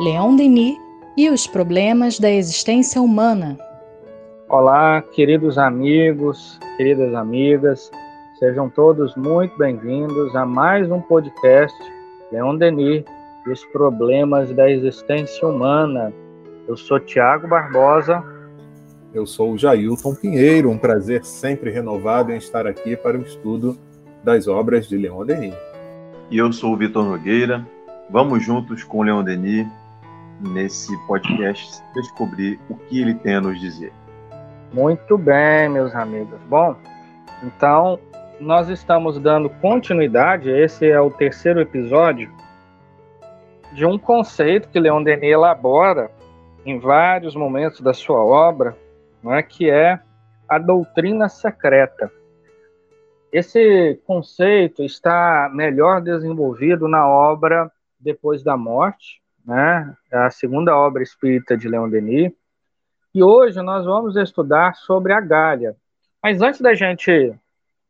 Leon Denis e os problemas da existência humana. Olá, queridos amigos, queridas amigas, sejam todos muito bem-vindos a mais um podcast Leon Denis e os problemas da existência humana. Eu sou Tiago Barbosa. Eu sou o Jailton Pinheiro, um prazer sempre renovado em estar aqui para o estudo das obras de Leon Denis. E eu sou o Vitor Nogueira. Vamos juntos com o Leon Denis nesse podcast descobrir o que ele tem a nos dizer. Muito bem, meus amigos. Bom, então nós estamos dando continuidade, esse é o terceiro episódio, de um conceito que Leon Denis elabora em vários momentos da sua obra, não é, que é a doutrina secreta. Esse conceito está melhor desenvolvido na obra Depois da Morte, né? É a segunda obra espírita de Leon Denis. E hoje nós vamos estudar sobre a Gália. Mas antes da gente,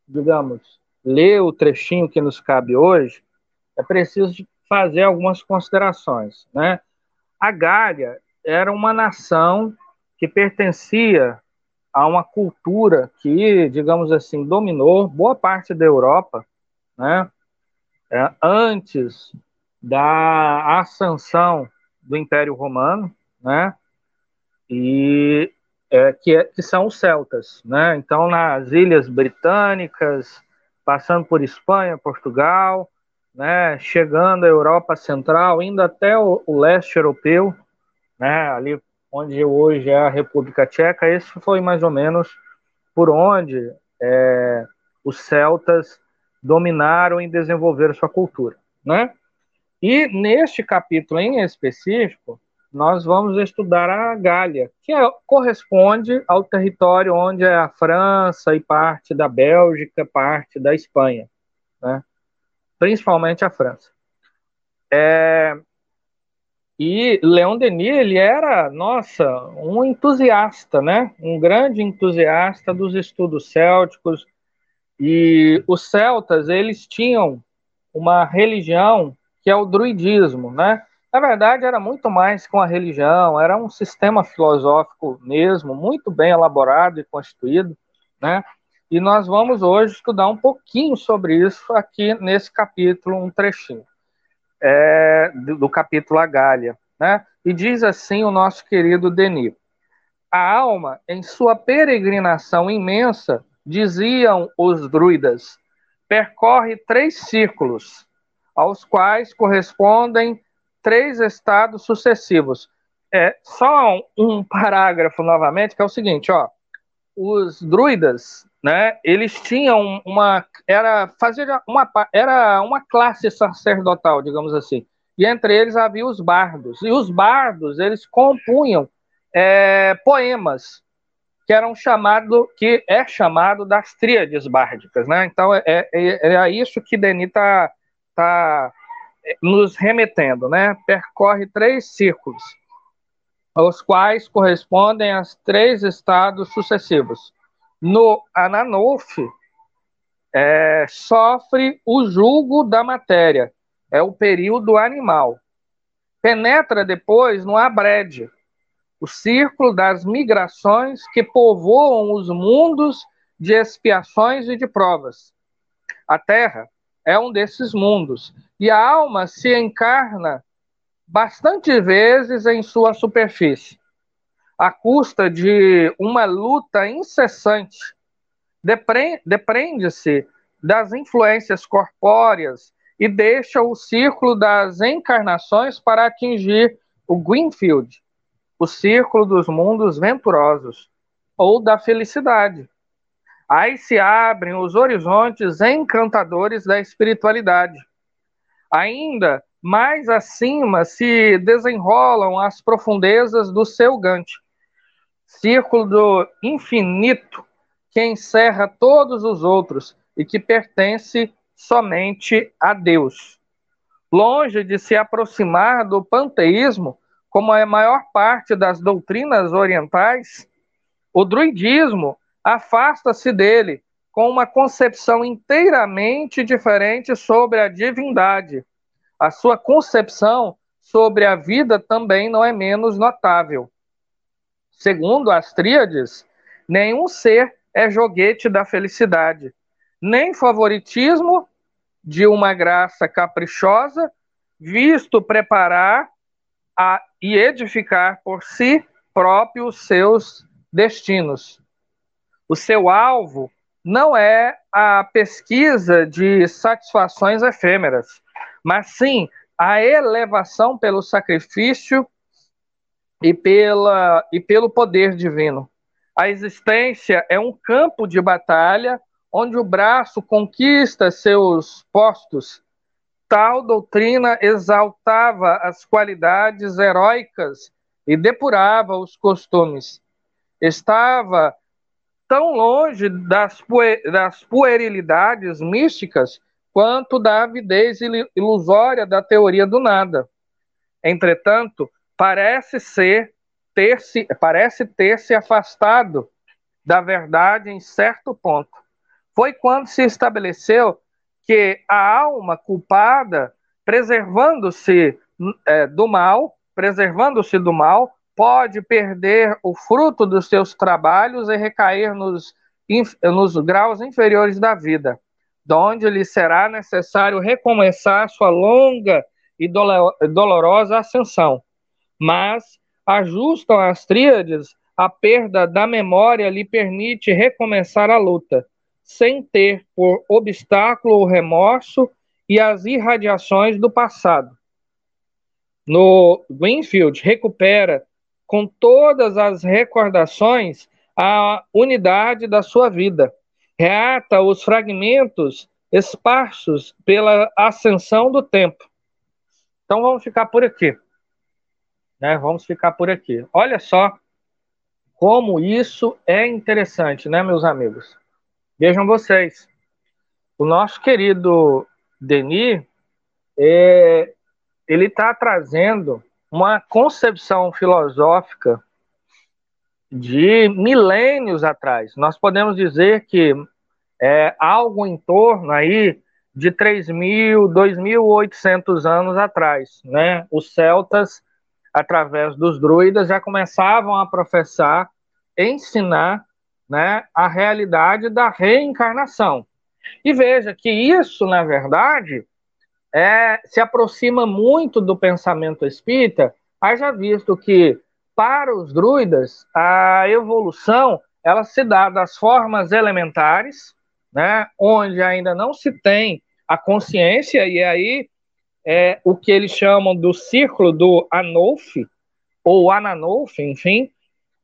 digamos, ler o trechinho que nos cabe hoje, é preciso fazer algumas considerações, né? A Gália era uma nação que pertencia a uma cultura que, digamos assim, dominou boa parte da Europa, né? É, antes da ascensão do Império Romano, né? E é, que, é, que são os celtas, né? Então, nas ilhas britânicas, passando por Espanha, Portugal, né? Chegando à Europa Central, indo até o, o leste europeu, né? Ali onde hoje é a República Tcheca, esse foi mais ou menos por onde é, os celtas dominaram e desenvolveram sua cultura, né? E neste capítulo em específico, nós vamos estudar a Gália, que é, corresponde ao território onde é a França e parte da Bélgica, parte da Espanha, né? principalmente a França. É, e Leon Denis, ele era, nossa, um entusiasta, né? Um grande entusiasta dos estudos célticos. E os celtas, eles tinham uma religião que é o druidismo, né? Na verdade, era muito mais que uma religião, era um sistema filosófico mesmo, muito bem elaborado e constituído, né? E nós vamos hoje estudar um pouquinho sobre isso aqui nesse capítulo, um trechinho é, do, do capítulo A Gália, né? E diz assim o nosso querido Denis: A alma, em sua peregrinação imensa, diziam os druidas, percorre três círculos aos quais correspondem três estados sucessivos. É só um parágrafo novamente que é o seguinte, ó. Os druidas, né? Eles tinham uma era fazer uma era uma classe sacerdotal, digamos assim. E entre eles havia os bardos. E os bardos eles compunham é, poemas que eram chamado que é chamado das tríades bárdicas, né? Então é, é, é isso que Denis está está eh, nos remetendo, né? Percorre três círculos, aos quais correspondem as três estados sucessivos. No Ananolf, é, sofre o julgo da matéria, é o período animal. Penetra depois no Abrede, o círculo das migrações que povoam os mundos de expiações e de provas. A Terra é um desses mundos. E a alma se encarna bastante vezes em sua superfície, à custa de uma luta incessante. Depreende-se das influências corpóreas e deixa o círculo das encarnações para atingir o Greenfield, o círculo dos mundos venturosos, ou da felicidade Aí se abrem os horizontes encantadores da espiritualidade. Ainda mais acima se desenrolam as profundezas do seu Gante, círculo do infinito que encerra todos os outros e que pertence somente a Deus. Longe de se aproximar do panteísmo, como a maior parte das doutrinas orientais, o druidismo afasta-se dele com uma concepção inteiramente diferente sobre a divindade. A sua concepção sobre a vida também não é menos notável. Segundo as tríades, nenhum ser é joguete da felicidade, nem favoritismo de uma graça caprichosa, visto preparar a, e edificar por si próprio os seus destinos. O seu alvo não é a pesquisa de satisfações efêmeras, mas sim a elevação pelo sacrifício e, pela, e pelo poder divino. A existência é um campo de batalha onde o braço conquista seus postos. Tal doutrina exaltava as qualidades heróicas e depurava os costumes. Estava tão longe das, das puerilidades místicas quanto da avidez ilusória da teoria do nada. Entretanto, parece ser ter se parece ter se afastado da verdade em certo ponto. Foi quando se estabeleceu que a alma culpada, preservando-se é, do mal, preservando-se do mal, pode perder o fruto dos seus trabalhos e recair nos, nos graus inferiores da vida donde lhe será necessário recomeçar sua longa e dolorosa ascensão. Mas ajustam as tríades, a perda da memória lhe permite recomeçar a luta, sem ter por obstáculo o remorso e as irradiações do passado. No Greenfield, recupera com todas as recordações a unidade da sua vida reata os fragmentos esparsos pela ascensão do tempo. Então vamos ficar por aqui. Né? Vamos ficar por aqui. Olha só como isso é interessante, né, meus amigos? Vejam vocês. O nosso querido Denis, é, ele está trazendo uma concepção filosófica de milênios atrás. Nós podemos dizer que é algo em torno aí de 3.000, 2.800 anos atrás, né? Os celtas, através dos druidas, já começavam a professar, ensinar, né, a realidade da reencarnação. E veja que isso, na verdade, é, se aproxima muito do pensamento espírita, haja visto que para os druidas, a evolução ela se dá das formas elementares, né, onde ainda não se tem a consciência, e aí é o que eles chamam do círculo do Anolf, ou Ananolf, enfim,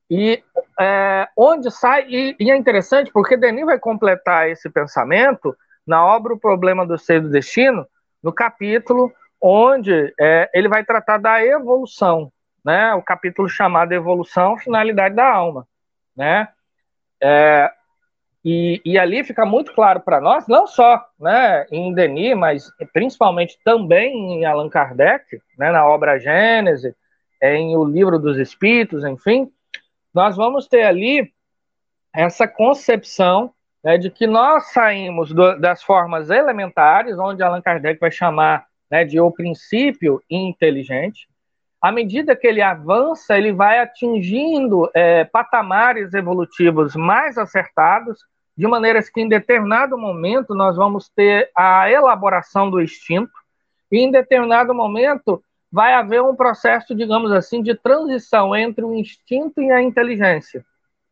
e é, onde sai, e, e, é interessante porque Denis vai completar esse pensamento na obra O Problema do Ser do Destino, no capítulo onde é, ele vai tratar da evolução, né, o capítulo chamado Evolução, Finalidade da Alma, né, é, e, e, ali fica muito claro para nós, não só né, em Denis, mas principalmente também em Allan Kardec, né, na obra Gênese, em O Livro dos Espíritos, enfim, nós vamos ter ali essa concepção né, de que nós saímos do, das formas elementares, onde Allan Kardec vai chamar né, de o princípio inteligente, à medida que ele avança, ele vai atingindo é, patamares evolutivos mais acertados, de maneiras que em determinado momento nós vamos ter a elaboração do instinto, e em determinado momento vai haver um processo, digamos assim, de transição entre o instinto e a inteligência.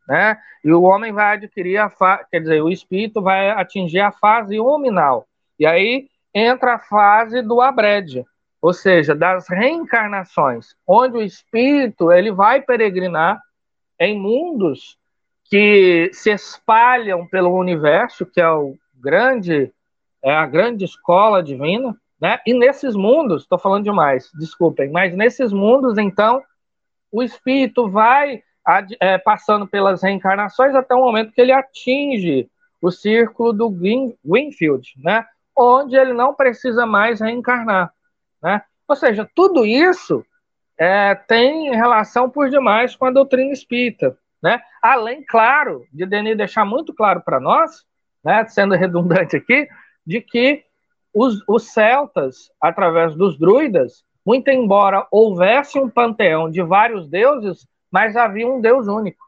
Né? E o homem vai adquirir a fase, quer dizer, o espírito vai atingir a fase hominal. E aí entra a fase do abrede, ou seja, das reencarnações, onde o espírito ele vai peregrinar em mundos que se espalham pelo universo, que é o grande é a grande escola divina, né? E nesses mundos, estou falando demais, desculpem, mas nesses mundos, então, o espírito vai é, passando pelas reencarnações até o momento que ele atinge o círculo do Green, né? Onde ele não precisa mais reencarnar. Né? Ou seja, tudo isso é, tem relação por demais com a doutrina espírita. Né? Além, claro, de Denis deixar muito claro para nós, né, sendo redundante aqui, de que os, os celtas, através dos druidas, Muito embora houvesse um panteão de vários deuses, mas havia um Deus único.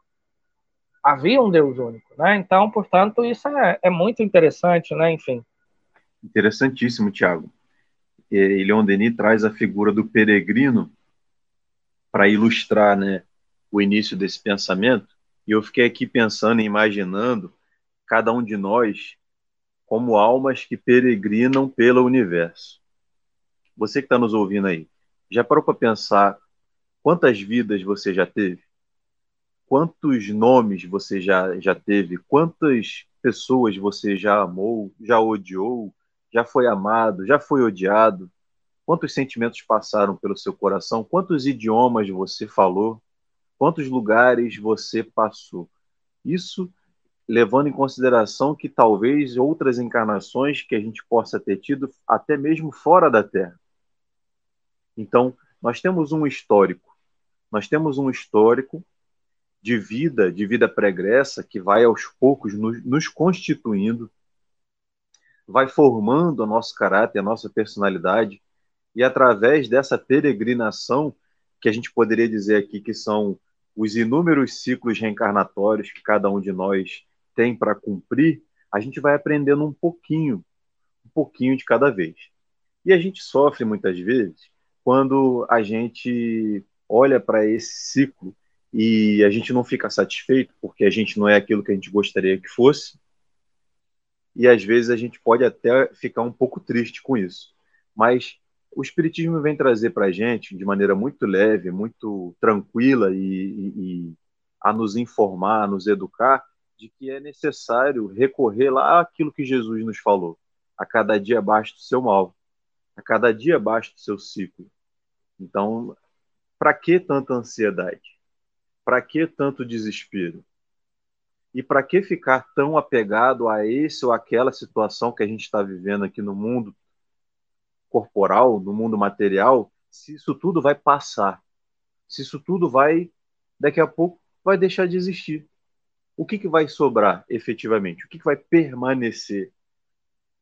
Havia um Deus único, né? Então, portanto, isso é, é muito interessante, né? Enfim. Interessantíssimo, Tiago. E Leon Denis traz a figura do peregrino para ilustrar, né, o início desse pensamento. E eu fiquei aqui pensando e imaginando cada um de nós como almas que peregrinam pelo universo. Você que está nos ouvindo aí, já parou para pensar quantas vidas você já teve? Quantos nomes você já, já teve? Quantas pessoas você já amou, já odiou, já foi amado, já foi odiado? Quantos sentimentos passaram pelo seu coração? Quantos idiomas você falou? Quantos lugares você passou? Isso levando em consideração que talvez outras encarnações que a gente possa ter tido até mesmo fora da Terra. Então, nós temos um histórico. Nós temos um histórico de vida, de vida pregressa, que vai aos poucos nos, nos constituindo, vai formando o nosso caráter, a nossa personalidade, e através dessa peregrinação, que a gente poderia dizer aqui que são os inúmeros ciclos reencarnatórios que cada um de nós tem para cumprir, a gente vai aprendendo um pouquinho, um pouquinho de cada vez. E a gente sofre muitas vezes quando a gente olha para esse ciclo e a gente não fica satisfeito porque a gente não é aquilo que a gente gostaria que fosse. E às vezes a gente pode até ficar um pouco triste com isso. Mas o Espiritismo vem trazer para a gente, de maneira muito leve, muito tranquila e, e, e, a nos informar, a nos educar, de que é necessário recorrer lá àquilo que Jesus nos falou: a cada dia abaixo do seu mal, a cada dia abaixo do seu ciclo. Então, para que tanta ansiedade? Para que tanto desespero? E para que ficar tão apegado a esse ou aquela situação que a gente está vivendo aqui no mundo corporal, no mundo material, se isso tudo vai passar, se isso tudo vai, daqui a pouco, vai deixar de existir. O que, que vai sobrar efetivamente? O que, que vai permanecer?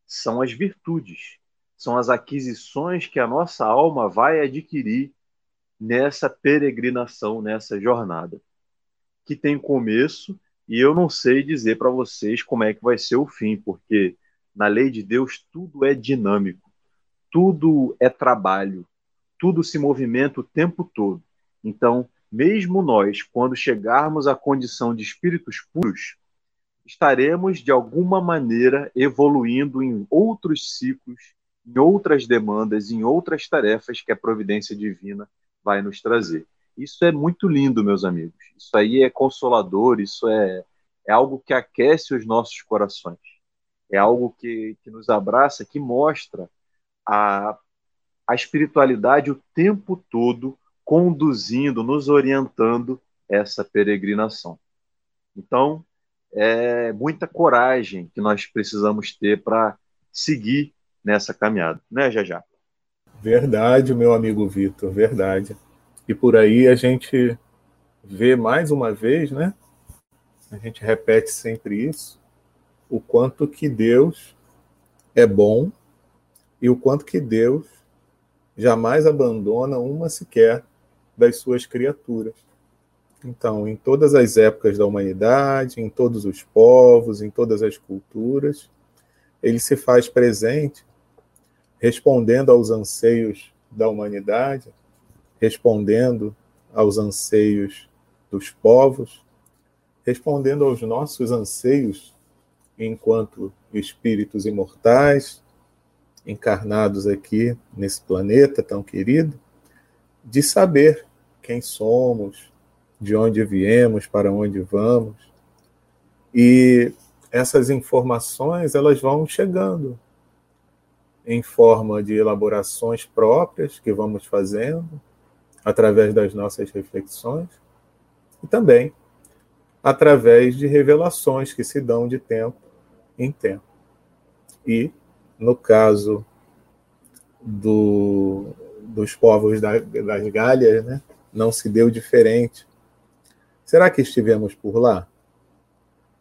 São as virtudes, são as aquisições que a nossa alma vai adquirir nessa peregrinação, nessa jornada, que tem começo e eu não sei dizer para vocês como é que vai ser o fim, porque na lei de Deus tudo é dinâmico tudo é trabalho, tudo se movimenta o tempo todo. Então, mesmo nós, quando chegarmos à condição de espíritos puros, estaremos de alguma maneira evoluindo em outros ciclos, em outras demandas, em outras tarefas que a providência divina vai nos trazer. Isso é muito lindo, meus amigos. Isso aí é consolador, isso é, é algo que aquece os nossos corações. É algo que, que nos abraça, que mostra a, a espiritualidade o tempo todo conduzindo, nos orientando essa peregrinação. Então, é muita coragem que nós precisamos ter para seguir nessa caminhada, né, Jajá? Verdade, meu amigo Vitor, verdade. E por aí a gente vê mais uma vez, né? A gente repete sempre isso, o quanto que Deus é bom e o quanto que Deus jamais abandona uma sequer das suas criaturas. Então, em todas as épocas da humanidade, em todos os povos, em todas as culturas, ele se faz presente, respondendo aos anseios da humanidade, respondendo aos anseios dos povos, respondendo aos nossos anseios enquanto espíritos imortais, encarnados aqui nesse planeta tão querido, de saber quem somos, de onde viemos, para onde vamos. E essas informações elas vão chegando em forma de elaborações próprias que vamos fazendo através das nossas reflexões e também através de revelações que se dão de tempo em tempo. E no caso do, dos povos da, das Galhas, né, não se deu diferente. Será que estivemos por lá?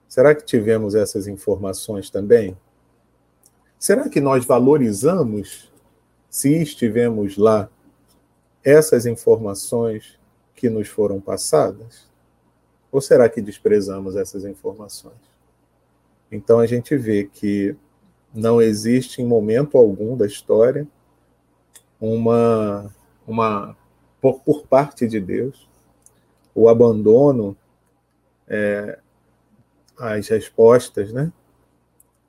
Será que tivemos essas informações também? Será que nós valorizamos, se estivemos lá, essas informações que nos foram passadas? Ou será que desprezamos essas informações? Então a gente vê que não existe em momento algum da história uma, uma por, por parte de Deus, o abandono é, às respostas, né,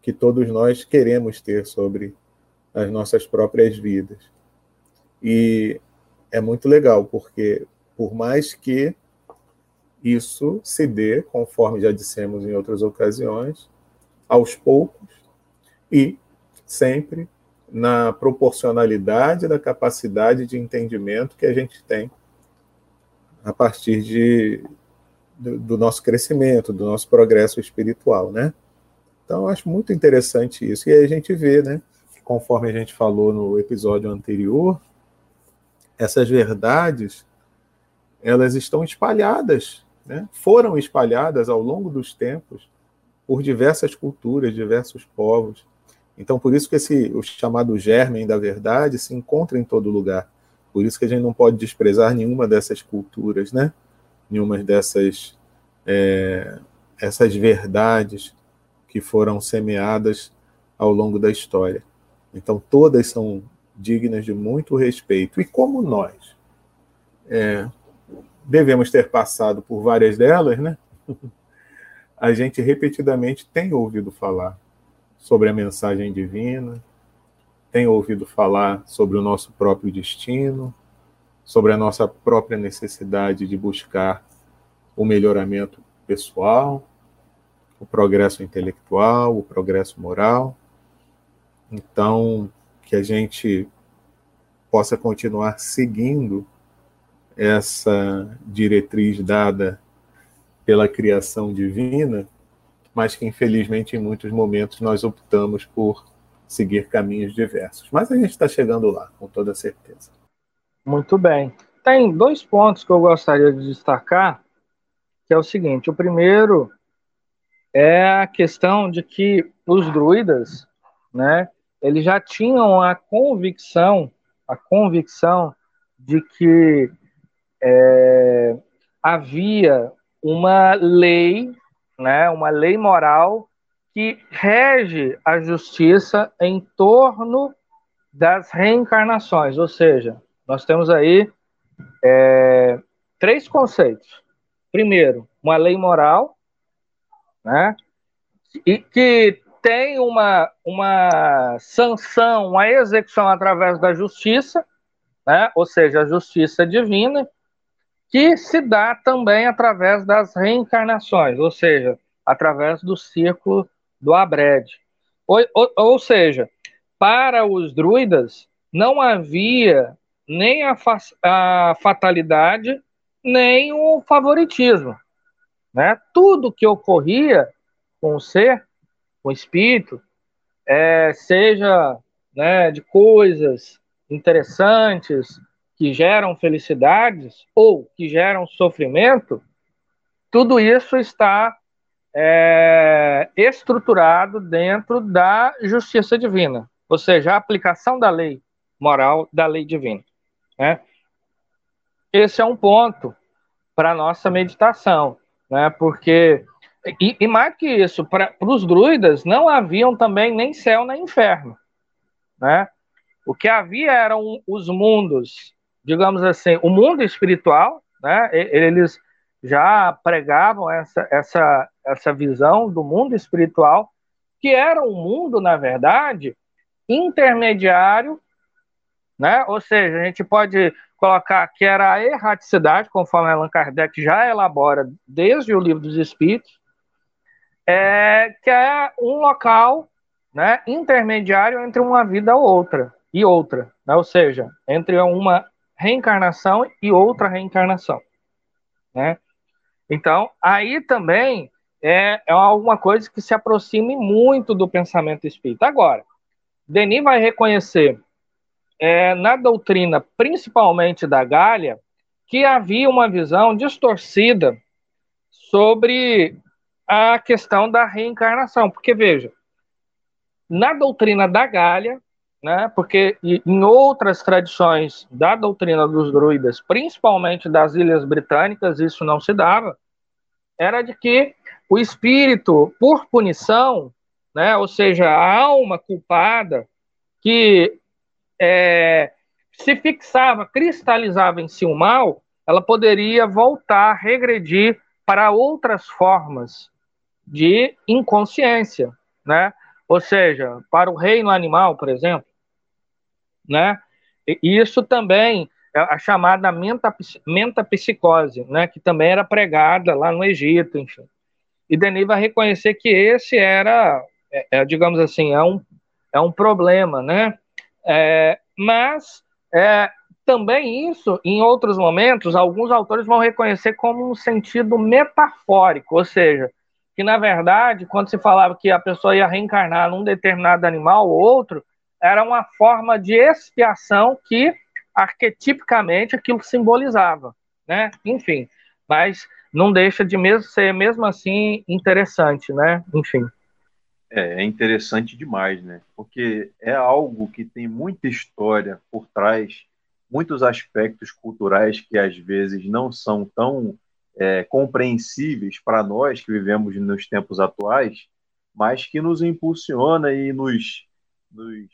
que todos nós queremos ter sobre as nossas próprias vidas. E é muito legal, porque por mais que isso se dê, conforme já dissemos em outras ocasiões, aos poucos e sempre na proporcionalidade da capacidade de entendimento que a gente tem a partir de, do, do nosso crescimento, do nosso progresso espiritual, né? Então, eu acho muito interessante isso. E aí a gente vê, né, conforme a gente falou no episódio anterior, essas verdades, elas estão espalhadas, né? foram espalhadas ao longo dos tempos por diversas culturas, diversos povos. Então, por isso que esse, o chamado germen da verdade se encontra em todo lugar. Por isso que a gente não pode desprezar nenhuma dessas culturas, né? Nenhuma dessas é, essas verdades que foram semeadas ao longo da história. Então, todas são dignas de muito respeito. E como nós é, devemos ter passado por várias delas, né? A gente repetidamente tem ouvido falar sobre a mensagem divina, tem ouvido falar sobre o nosso próprio destino, sobre a nossa própria necessidade de buscar o melhoramento pessoal, o progresso intelectual, o progresso moral. Então, que a gente possa continuar seguindo essa diretriz dada pela criação divina mas que infelizmente em muitos momentos nós optamos por seguir caminhos diversos. Mas a gente está chegando lá, com toda certeza. Muito bem. Tem dois pontos que eu gostaria de destacar, que é o seguinte: o primeiro é a questão de que os druidas, né, eles já tinham a convicção, a convicção de que é, havia uma lei né, uma lei moral que rege a justiça em torno das reencarnações. Ou seja, nós temos aí é, três conceitos. Primeiro, uma lei moral, né, e que tem uma, uma sanção, uma execução através da justiça, né, ou seja, a justiça divina, que se dá também através das reencarnações, ou seja, através do círculo do Abred. Ou, ou, ou seja, para os druidas não havia nem a, fa a fatalidade, nem o favoritismo. Né? Tudo que ocorria com o ser, com o espírito, é, seja né, de coisas interessantes, que geram felicidades ou que geram sofrimento, tudo isso está é, estruturado dentro da justiça divina, ou seja, a aplicação da lei moral da lei divina. Né? Esse é um ponto para a nossa meditação, né? porque, e, e mais que isso, para os druidas não haviam também nem céu nem inferno. Né? O que havia eram os mundos digamos assim, o mundo espiritual, né? Eles já pregavam essa, essa, essa visão do mundo espiritual, que era um mundo, na verdade, intermediário, né? Ou seja, a gente pode colocar que era a erraticidade, conforme Allan Kardec já elabora desde o livro dos Espíritos, é, que é um local né, intermediário entre uma vida outra e outra, né? ou seja, entre uma reencarnação e outra reencarnação, né? Então, aí também é, é alguma coisa que se aproxime muito do pensamento espírita. Agora, Denis vai reconhecer é, na doutrina, principalmente da Gália, que havia uma visão distorcida sobre a questão da reencarnação. Porque, veja, na doutrina da Gália, né? Porque em outras tradições da doutrina dos druidas, principalmente das Ilhas Britânicas, isso não se dava. Era de que o espírito, por punição, né? Ou seja, a alma culpada que é, se fixava, cristalizava em si o mal, ela poderia voltar, regredir para outras formas de inconsciência, né? Ou seja, para o reino animal, por exemplo, né? E isso também é a chamada mentapsicose, né? Que também era pregada lá no Egito, enfim. E Denis vai reconhecer que esse era, é, é, digamos assim, é um, é um problema, né? É, mas é, também isso, em outros momentos, alguns autores vão reconhecer como um sentido metafórico, ou seja, que na verdade, quando se falava que a pessoa ia reencarnar num determinado animal ou outro, era uma forma de expiação que arquetipicamente aquilo simbolizava, né? Enfim, mas não deixa de mesmo ser mesmo assim interessante, né? Enfim. É, é interessante demais, né? Porque é algo que tem muita história por trás, muitos aspectos culturais que às vezes não são tão é, compreensíveis para nós que vivemos nos tempos atuais, mas que nos impulsiona e nos, nos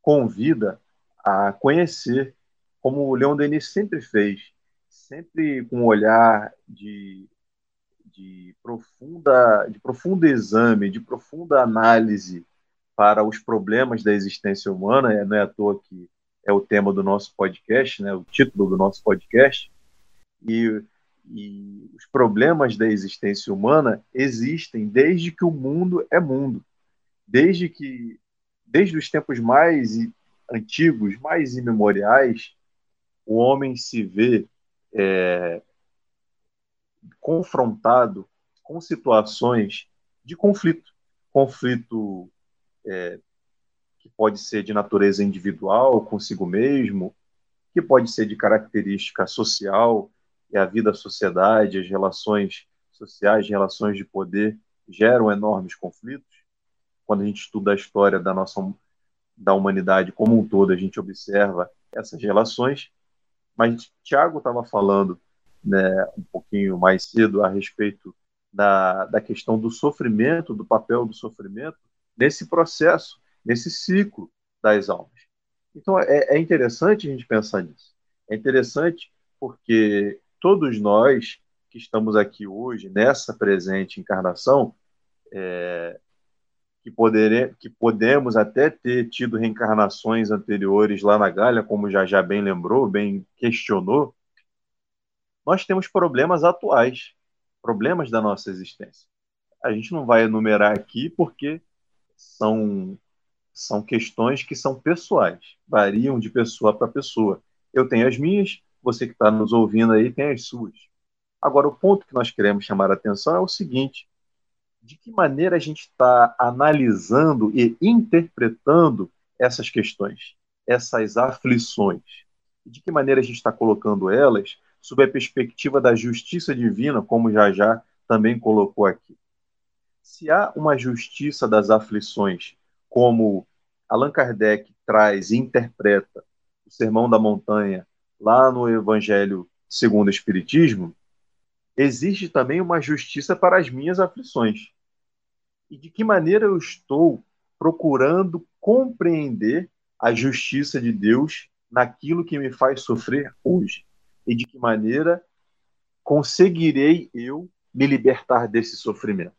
convida a conhecer, como o Leon Denis sempre fez, sempre com um olhar de de profunda, de profundo exame, de profunda análise para os problemas da existência humana, é, não é à toa que é o tema do nosso podcast, né, o título do nosso podcast, e, e os problemas da existência humana existem desde que o mundo é mundo, desde que, desde os tempos mais antigos, mais imemoriais, o homem se vê é, confrontado com situações de conflito. Conflito é, que pode ser de natureza individual, consigo mesmo, que pode ser de característica social, e a vida, a sociedade, as relações sociais, relações de poder geram enormes conflitos. Quando a gente estuda a história da nossa da humanidade como um todo, a gente observa essas relações. Mas Tiago estava falando né, um pouquinho mais cedo a respeito da, da questão do sofrimento, do papel do sofrimento nesse processo, nesse ciclo das almas. Então é, é interessante a gente pensar nisso. É interessante porque todos nós que estamos aqui hoje, nessa presente encarnação, é, que, poder, que podemos até ter tido reencarnações anteriores lá na Galha, como já já bem lembrou, bem questionou, nós temos problemas atuais, problemas da nossa existência. A gente não vai enumerar aqui porque são, são questões que são pessoais, variam de pessoa para pessoa. Eu tenho as minhas, você que está nos ouvindo aí tem as suas. Agora, o ponto que nós queremos chamar a atenção é o seguinte: de que maneira a gente está analisando e interpretando essas questões, essas aflições? De que maneira a gente está colocando elas sob a perspectiva da justiça divina, como já já também colocou aqui. Se há uma justiça das aflições, como Allan Kardec traz e interpreta o Sermão da Montanha lá no Evangelho segundo o Espiritismo, existe também uma justiça para as minhas aflições. E de que maneira eu estou procurando compreender a justiça de Deus naquilo que me faz sofrer hoje? E de que maneira conseguirei eu me libertar desse sofrimento.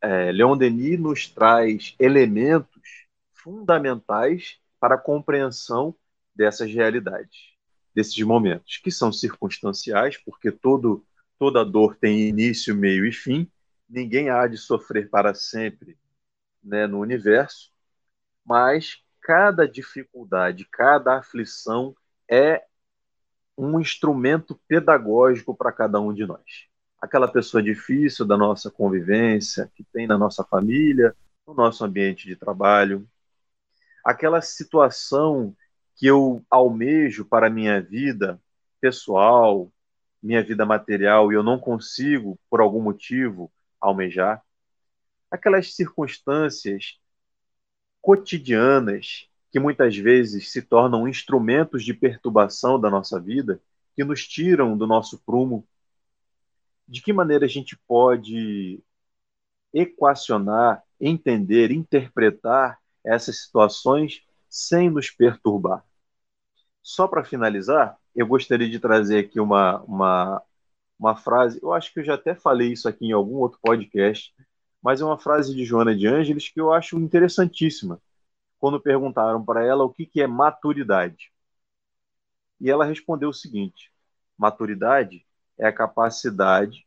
É, Leon Denis nos traz elementos fundamentais para a compreensão dessas realidades, desses momentos, que são circunstanciais, porque todo, toda dor tem início, meio e fim, ninguém há de sofrer para sempre né, no universo, mas cada dificuldade, cada aflição é um instrumento pedagógico para cada um de nós. Aquela pessoa difícil da nossa convivência, que tem na nossa família, no nosso ambiente de trabalho, aquela situação que eu almejo para a minha vida pessoal, minha vida material e eu não consigo, por algum motivo, almejar, aquelas circunstâncias cotidianas que muitas vezes se tornam instrumentos de perturbação da nossa vida, que nos tiram do nosso prumo? De que maneira a gente pode equacionar, entender, interpretar essas situações sem nos perturbar? Só para finalizar, eu gostaria de trazer aqui uma, uma, uma frase, eu acho que eu já até falei isso aqui em algum outro podcast, mas é uma frase de Joana de Ângeles que eu acho interessantíssima. Quando perguntaram para ela o que, que é maturidade. E ela respondeu o seguinte: maturidade é a capacidade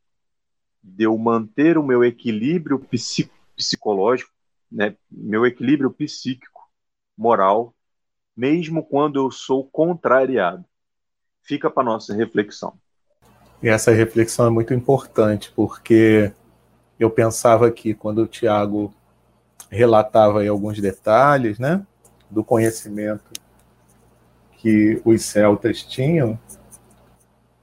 de eu manter o meu equilíbrio psicológico, né, meu equilíbrio psíquico, moral, mesmo quando eu sou contrariado. Fica para nossa reflexão. E essa reflexão é muito importante, porque eu pensava que quando o Tiago relatava aí alguns detalhes, né, do conhecimento que os celtas tinham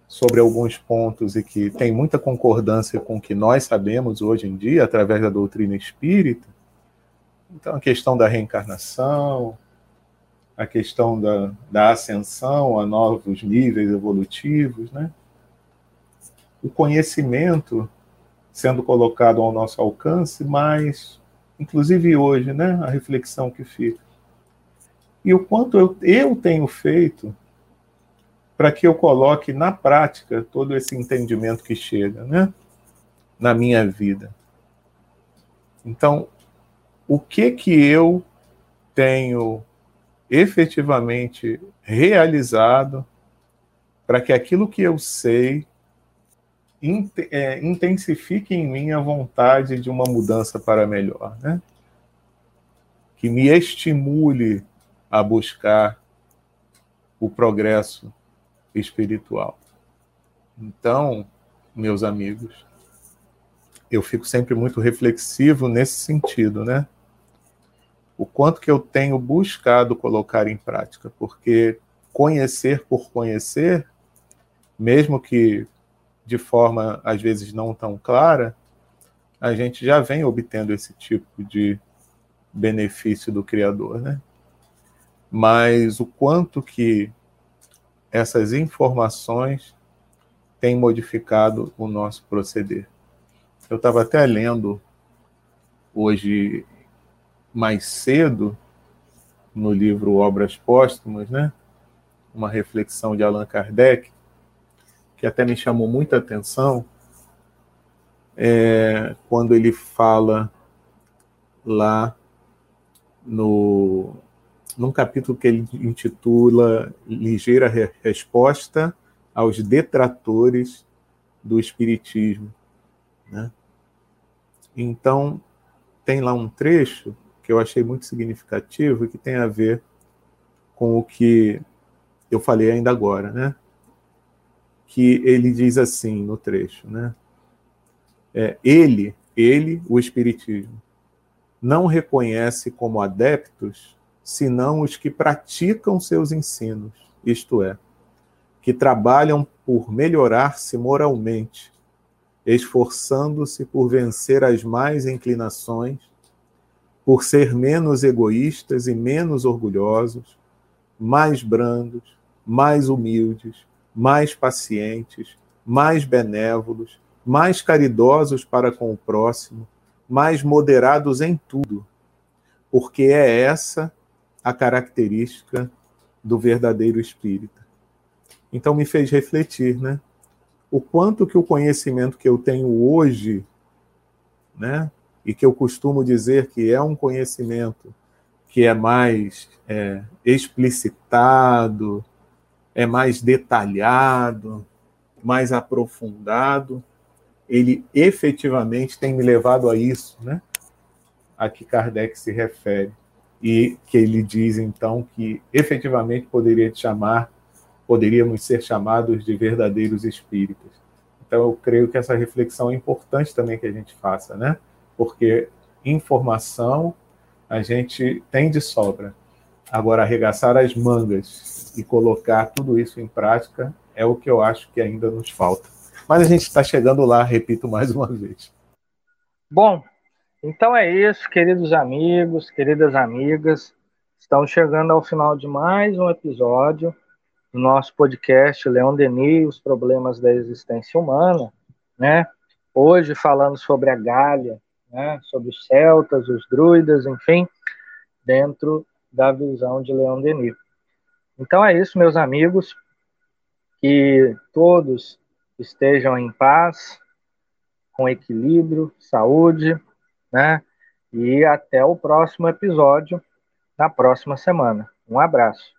sobre alguns pontos e que tem muita concordância com o que nós sabemos hoje em dia através da doutrina espírita. Então, a questão da reencarnação, a questão da, da ascensão a novos níveis evolutivos, né? o conhecimento sendo colocado ao nosso alcance, mas, inclusive hoje, né, a reflexão que fica. E o quanto eu, eu tenho feito para que eu coloque na prática todo esse entendimento que chega, né, na minha vida. Então, o que que eu tenho efetivamente realizado para que aquilo que eu sei intensifique em mim a vontade de uma mudança para melhor, né? Que me estimule a buscar o progresso espiritual. Então, meus amigos, eu fico sempre muito reflexivo nesse sentido, né? O quanto que eu tenho buscado colocar em prática, porque conhecer por conhecer, mesmo que de forma às vezes não tão clara, a gente já vem obtendo esse tipo de benefício do Criador, né? Mas o quanto que essas informações têm modificado o nosso proceder. Eu estava até lendo hoje mais cedo no livro Obras Póstumas, né? Uma reflexão de Allan Kardec, que até me chamou muita atenção, é quando ele fala lá no num capítulo que ele intitula Ligeira Resposta aos Detratores do Espiritismo. Né? Então, tem lá um trecho que eu achei muito significativo e que tem a ver com o que eu falei ainda agora, né? Que ele diz assim no trecho, né? É, ele, ele, o Espiritismo, não reconhece como adeptos senão os que praticam seus ensinos, isto é, que trabalham por melhorar-se moralmente, esforçando-se por vencer as más inclinações, por ser menos egoístas e menos orgulhosos, mais brandos, mais humildes, mais pacientes, mais benévolos, mais caridosos para com o próximo, mais moderados em tudo, porque é essa a característica do verdadeiro espírita. Então me fez refletir, né? O quanto que o conhecimento que eu tenho hoje, né, e que eu costumo dizer que é um conhecimento que é mais é, explicitado, é mais detalhado, mais aprofundado, ele efetivamente tem me levado a isso, né? A que Kardec se refere. E que ele diz, então, que efetivamente poderia chamar, poderíamos ser chamados de verdadeiros espíritos. Então, eu creio que essa reflexão é importante também que a gente faça, né? Porque informação a gente tem de sobra. Agora, arregaçar as mangas e colocar tudo isso em prática é o que eu acho que ainda nos falta. Mas a gente está chegando lá, repito mais uma vez. Bom, então é isso, queridos amigos, queridas amigas. Estamos chegando ao final de mais um episódio do nosso podcast Leon Denis, os problemas da existência humana, né? Hoje falando sobre a Gália, né? Sobre os celtas, os druidas, enfim, dentro da visão de Leon Denis. Então é isso, meus amigos, que todos estejam em paz, com equilíbrio, saúde, né? E até o próximo episódio, na próxima semana. Um abraço.